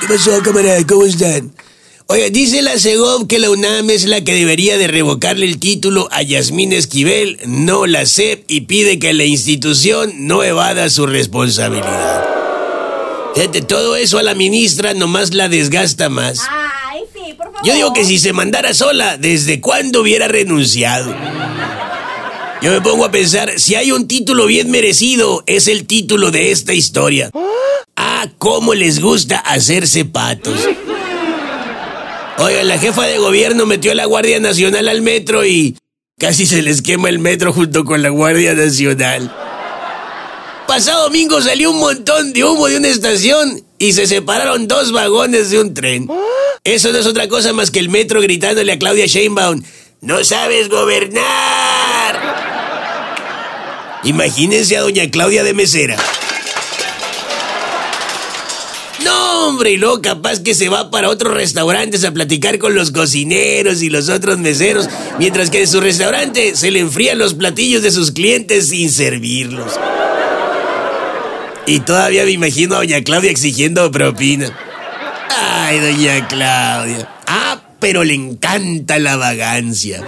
¿Qué pasó, camarada? ¿Cómo están? Oye, dice la Segov que la UNAM es la que debería de revocarle el título a Yasmín Esquivel, no la SEP, y pide que la institución no evada su responsabilidad. Fíjate, todo eso a la ministra nomás la desgasta más. Ay, sí, por favor. Yo digo que si se mandara sola, ¿desde cuándo hubiera renunciado? Yo me pongo a pensar, si hay un título bien merecido, es el título de esta historia. Ah, cómo les gusta hacerse patos. Oiga, la jefa de gobierno metió a la Guardia Nacional al metro y casi se les quema el metro junto con la Guardia Nacional. Pasado domingo salió un montón de humo de una estación y se separaron dos vagones de un tren. Eso no es otra cosa más que el metro gritándole a Claudia Sheinbaum, no sabes gobernar. Imagínense a doña Claudia de mesera. No, hombre, y luego capaz que se va para otros restaurantes a platicar con los cocineros y los otros meseros, mientras que en su restaurante se le enfrían los platillos de sus clientes sin servirlos. Y todavía me imagino a doña Claudia exigiendo propina. Ay, doña Claudia. Ah, pero le encanta la vagancia.